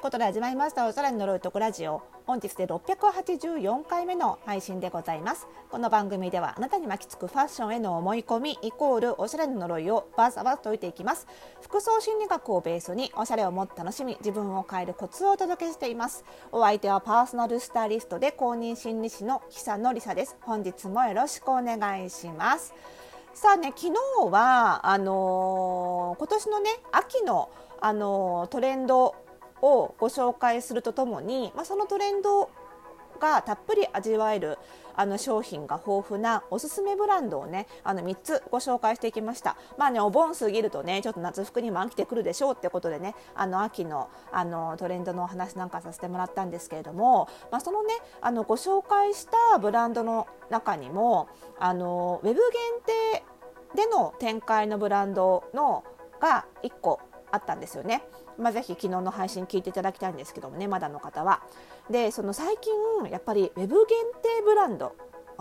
いうことで始まりましたおしゃれに呪いとくラジオ。本日で684回目の配信でございます。この番組ではあなたに巻きつくファッションへの思い込みイコールおしゃれの呪いをバサバサ解いていきます。服装心理学をベースにおしゃれをもっと楽しみ自分を変えるコツをお届けしています。お相手はパーソナルスタイリストで公認心理師の久野里沙です。本日もよろしくお願いします。さあね昨日はあのー、今年のね秋のあのー、トレンドをご紹介するとともに、まあ、そのトレンドがたっぷり味わえるあの商品が豊富なおすすめブランドをねあの3つご紹介していきました。まあねお盆過ぎるとねちょっと夏服にも飽きてくるでしょうってことでねあの秋のあのトレンドのお話なんかさせてもらったんですけれども、まあ、そのねあのご紹介したブランドの中にもあのウェブ限定での展開のブランドのが1個あったんですよね。まあ、ぜひ昨日の配信聞いていただきたいんですけどもねまだの方は。でその最近やっぱりウェブ限定ブランド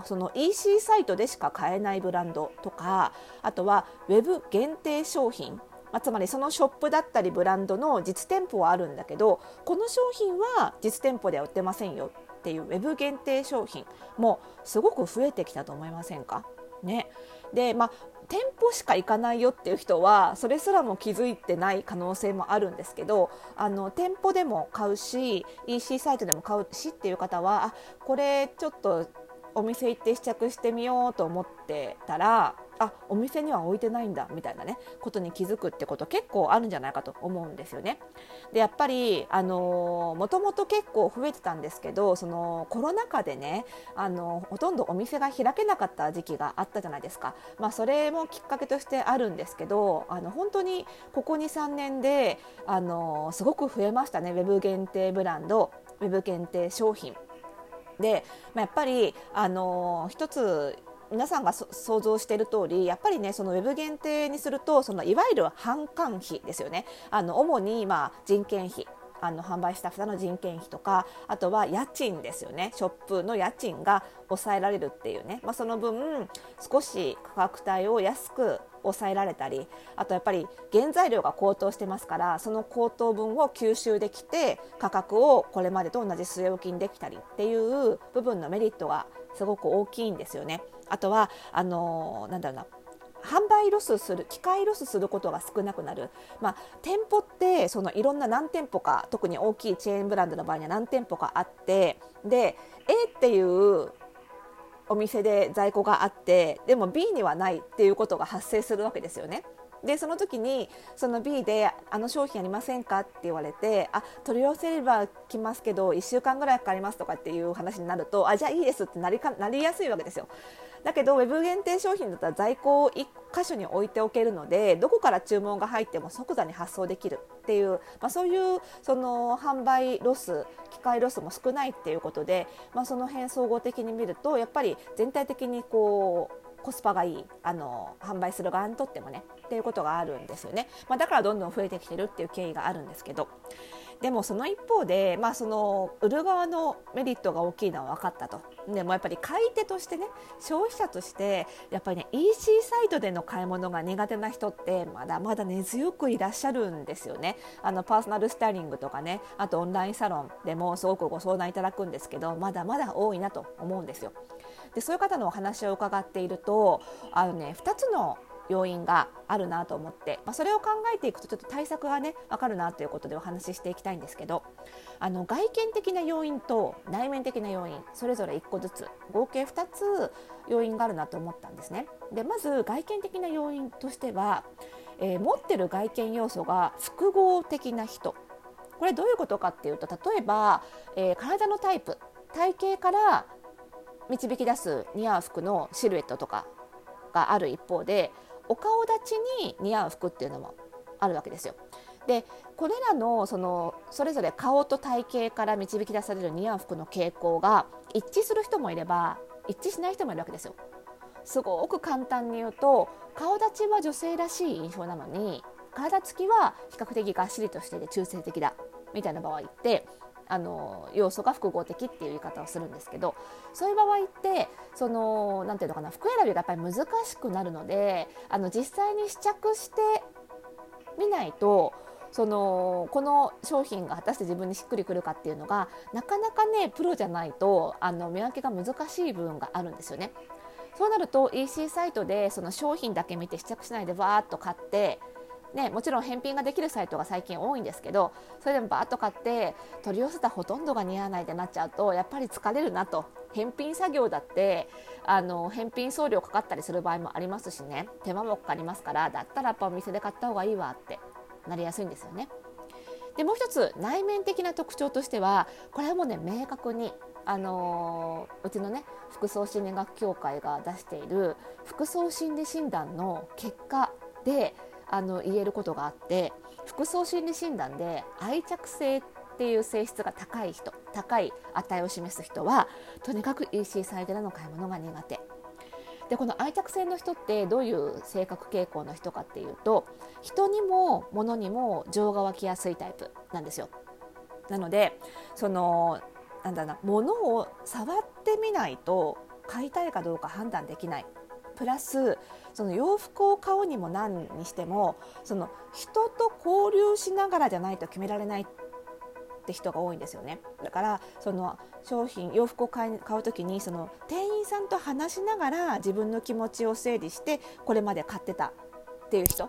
その EC サイトでしか買えないブランドとかあとはウェブ限定商品まあ、つまりそのショップだったりブランドの実店舗はあるんだけどこの商品は実店舗では売ってませんよっていうウェブ限定商品もすごく増えてきたと思いませんか？ね、でまあ店舗しか行かないよっていう人はそれすらも気づいてない可能性もあるんですけどあの店舗でも買うし EC サイトでも買うしっていう方はあこれちょっとお店行って試着してみようと思ってたらあお店には置いてないんだみたいなねことに気づくってこと結構あるんじゃないかと思うんですよね。でやっぱりあのもともと結構増えてたんですけどそのコロナ禍でねあのほとんどお店が開けなかった時期があったじゃないですか。まあ、それもきっかけとしてあるんですけどあの本当にここ23年であのすごく増えましたねウェブ限定ブランドウェブ限定商品。で、まあ、やっぱりあの一つ皆さんが想像している通りやっぱりねそのウェブ限定にするとそのいわゆる販管費ですよね。あの主にまあ人件費。あの販売スタッフの人件費とかあとは家賃ですよね。ショップの家賃が抑えられるっていうね、まあ、その分少し価格帯を安く抑えられたりあとやっぱり原材料が高騰してますからその高騰分を吸収できて価格をこれまでと同じ据え置きにできたりっていう部分のメリットがすごく大きいんですよね。あとはあのなんだろうな販売ロスする機会ロスすることが少なくなる、まあ、店舗ってそのいろんな何店舗か特に大きいチェーンブランドの場合には何店舗かあってで A っていうお店で在庫があってでも B にはないっていうことが発生するわけですよね。でその時にその B で「あの商品ありませんか?」って言われて「あ取り寄せれば来ますけど1週間ぐらいかかります」とかっていう話になると「あじゃあいいです」ってなりかなりやすいわけですよ。だけどウェブ限定商品だったら在庫を1箇所に置いておけるのでどこから注文が入っても即座に発送できるっていう、まあ、そういうその販売ロス機会ロスも少ないっていうことで、まあ、その辺総合的に見るとやっぱり全体的にこうコスパがいいあの販売する側にとってもねっていうことがあるんですよね、まあ、だからどんどん増えてきてるっていう経緯があるんですけど。でもその一方で、まあ、その売る側のメリットが大きいのは分かったとでもやっぱり買い手としてね消費者としてやっぱりね EC サイトでの買い物が苦手な人ってまだまだ根強くいらっしゃるんですよねあのパーソナルスタイリングとかねあとオンラインサロンでもすごくご相談いただくんですけどまだまだ多いなと思うんですよ。でそういう方のお話を伺っているとあの、ね、2つの要因があるなと思って、まあ、それを考えていくとちょっと対策がね分かるなということでお話ししていきたいんですけどあの外見的な要因と内面的な要因それぞれ1個ずつ合計2つ要因があるなと思ったんですね。でまず外見的な要因としては、えー、持ってる外見要素が複合的な人これどういうことかっていうと例えば、えー、体のタイプ体型から導き出す似合う服のシルエットとかがある一方でお顔立ちに似合う服っていうのもあるわけですよ。でこれらのそのそれぞれ顔と体型から導き出される似合う服の傾向が一致する人もいれば一致しない人もいるわけですよ。すごく簡単に言うと顔立ちは女性らしい印象なのに体つきは比較的がっしりとしていて中性的だみたいな場合ってあの要素が複合的っていう言い方をするんですけどそういう場合ってそのなんていうのかな服選びがやっぱり難しくなるのであの実際に試着してみないとそのこの商品が果たして自分にしっくりくるかっていうのがなかなかねプロじゃないとあの見分けが難しい部分があるんですよね。そうなると EC サイトでその商品だけ見て試着しないでわーっと買ってね、もちろん返品ができるサイトが最近多いんですけどそれでもバーッと買って取り寄せたほとんどが似合わないってなっちゃうとやっぱり疲れるなと返品作業だってあの返品送料かかったりする場合もありますしね手間もかかりますからだったらやっぱお店で買った方がいいわってなりやすいんですよね。でもう一つ内面的な特徴としてはこれはもうね明確にあのー、うちのね服装心理学協会が出している服装心理診断の結果であの言えることがあって服装心理診断で愛着性っていう性質が高い人高い値を示す人はとにかく EC サイトでの買い物が苦手でこの愛着性の人ってどういう性格傾向の人かっていうと人にも物にも情が湧きやすいタイプなんですよ。なのでそのなんだろうな物を触ってみないと買いたいかどうか判断できないプラスその洋服を買うにも何にしてもその人と交流しながらじゃないと決められないって人が多いんですよね。だからその商品洋服を買い買う時にその店員さんと話しながら自分の気持ちを整理してこれまで買ってたっていう人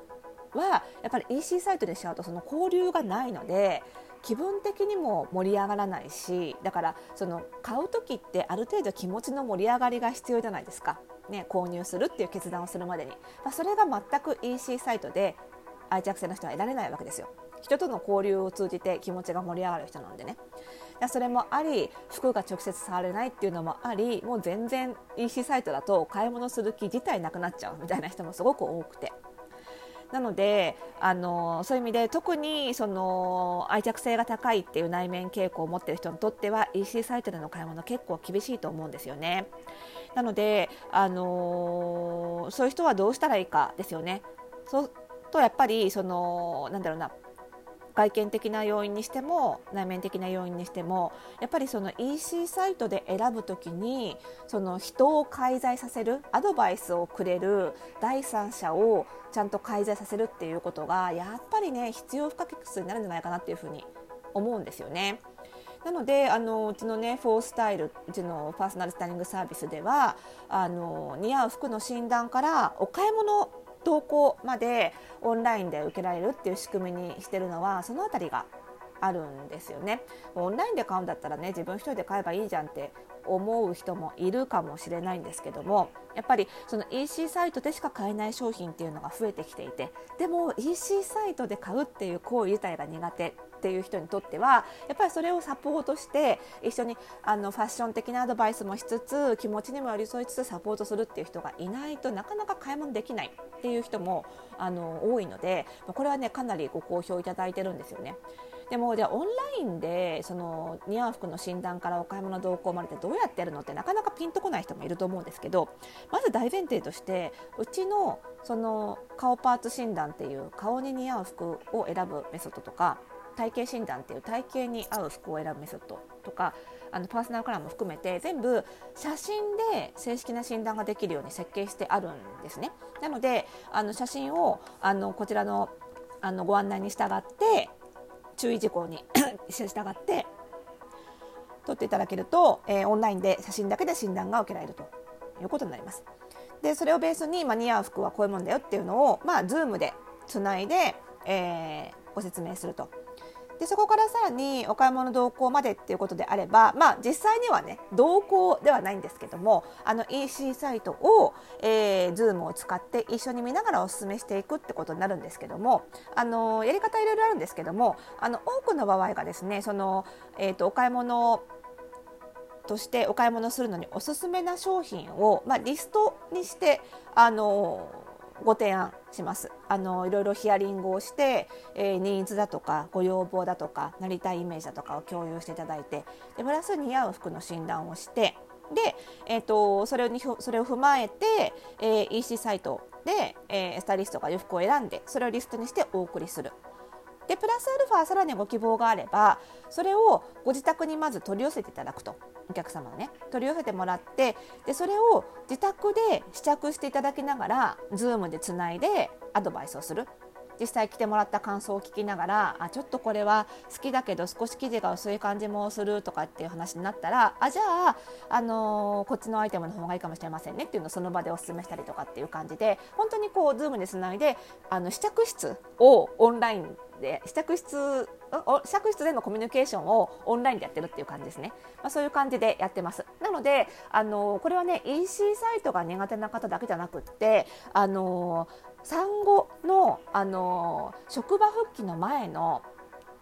はやっぱり EC サイトでしちゃうとその交流がないので気分的にも盛り上がらないしだからその買う時ってある程度気持ちの盛り上がりが必要じゃないですか。ね、購入するっていう決断をするまでに、まあ、それが全く EC サイトで愛着性の人は得られないわけですよ。人との交流を通じて気持ちが盛り上がる人なんでねそれもあり服が直接触れないっていうのもありもう全然 EC サイトだと買い物する気自体なくなっちゃうみたいな人もすごく多くてなのであのそういう意味で特にその愛着性が高いっていう内面傾向を持っている人にとっては EC サイトでの買い物結構厳しいと思うんですよね。なので、あのそういう人はどうしたらいいかですよね。そうとやっぱりそのなんだろうな外見的な要因にしても内面的な要因にしてもやっぱりその EC サイトで選ぶときにその人を介在させるアドバイスをくれる第三者をちゃんと介在させるっていうことがやっぱりね必要不可欠になるんじゃないかなっていうふうに思うんですよね。なのであのうちのねフォースタイルうちのパーソナルスタイリングサービスではあの似合う服の診断からお買い物投稿までオンラインで受けられるっていう仕組みにしてるのはその辺りがあるんですよね。オンラインで買うんだったらね自分一人で買えばいいじゃんって思う人もいるかもしれないんですけどもやっぱりその EC サイトでしか買えない商品っていうのが増えてきていてでも EC サイトで買うっていう行為自体が苦手っていう人にとってはやっぱりそれをサポートして一緒にあのファッション的なアドバイスもしつつ気持ちにも寄り添いつつサポートするっていう人がいないとなかなか買い物できないっていう人もあの多いのでこれはねかなりご好評いただいてるんですよね。でもじゃあオンラインでその似合う服の診断からお買い物動向までってどうやってやるのってなかなかピンとこない人もいると思うんですけどまず大前提としてうちのその顔パーツ診断っていう顔に似合う服を選ぶメソッドとか体型診断っていう体型に合う服を選ぶメソッドとかあのパーソナルカラーも含めて全部写真で正式な診断ができるように設計してあるんですね。なのであの写真をあのこちらのあのご案内に従って注意事項に 従って撮っていただけると、えー、オンラインで写真だけで診断が受けられるということになります。でそれをベースに、まあ、似合う服はこういうもんだよっていうのを、まあ、Zoom でつないで、えー、ご説明するとでそこからさらにお買い物同行までっていうことであれば、まあ、実際にはね同行ではないんですけどもあの EC サイトを、えー、Zoom を使って一緒に見ながらお勧めしていくってことになるんですけどもあのやり方いろいろあるんですけどもあの多くの場合がですねその、えーと、お買い物としてお買い物するのにおすすめな商品を、まあ、リストにしてあのご提案しますあのいろいろヒアリングをして、えー、ニーズだとかご要望だとかなりたいイメージだとかを共有していただいてでプラス似合う服の診断をしてで、えーと、それにそれを踏まえて、えー、EC サイトで、えー、スタイリストが洋服を選んでそれをリストにしてお送りする。でプラスアルファさらにご希望があればそれをご自宅にまず取り寄せていただくとお客様ね取り寄せてもらってでそれを自宅で試着していただきながら Zoom でつないでアドバイスをする。実際来てもらった感想を聞きながらあちょっとこれは好きだけど少し生地が薄い感じもするとかっていう話になったらあじゃあ、あのー、こっちのアイテムの方がいいかもしれませんねっていうのをその場でお勧めしたりとかっていう感じで本当にこう Zoom でつないであの試着室をオンラインで試着室試着室でのコミュニケーションをオンラインでやってるっていう感じですね、まあ、そういう感じでやってます。なのであのこれはね EC サイトが苦手な方だけじゃなくってあの産後のあの職場復帰の前の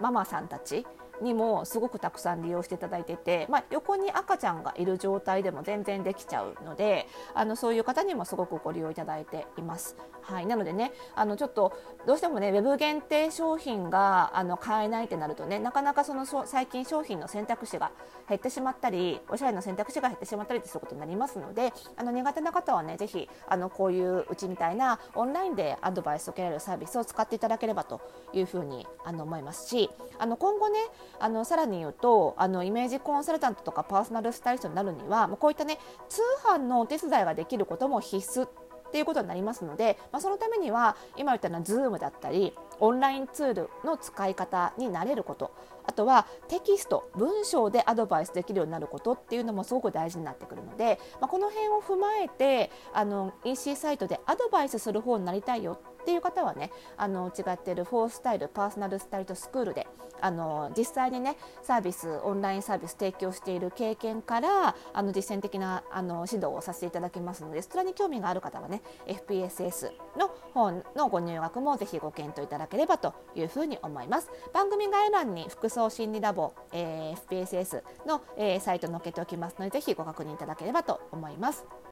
ママさんたちにもすごくたくさん利用していただいてて、まあ、横に赤ちゃんがいる状態でも全然できちゃうのであのそういう方にもすごくご利用いただいています。はい、なのでねあのちょっとどうしてもねウェブ限定商品があの買えないってなるとねなかなかその最近商品の選択肢が減ってしまったりおしゃれの選択肢が減ってしまったりってそういうことになりますのであの苦手な方はねぜひあのこういううちみたいなオンラインでアドバイスを受けられるサービスを使っていただければというふうにあの思いますしあの今後ねあのさらに言うとあのイメージコンサルタントとかパーソナルスタイリストになるにはこういったね通販のお手伝いができることも必須っていうことになりますので、まあ、そのためには今言ったような Zoom だったりオンラインツールの使い方に慣れることあとはテキスト文章でアドバイスできるようになることっていうのもすごく大事になってくるので、まあ、この辺を踏まえてあの EC サイトでアドバイスする方になりたいよっていう方はねあの違っているフォースタイルパーソナルスタイルとスクールであの実際にねサービスオンラインサービス提供している経験からあの実践的なあの指導をさせていただきますのでそちらに興味がある方はね FPSS の本のご入学もぜひご検討いただければというふうに思います。番組概要欄に服装心理ラボ、えー、FPSS の、えー、サイト載っけておきますのでぜひご確認いただければと思います。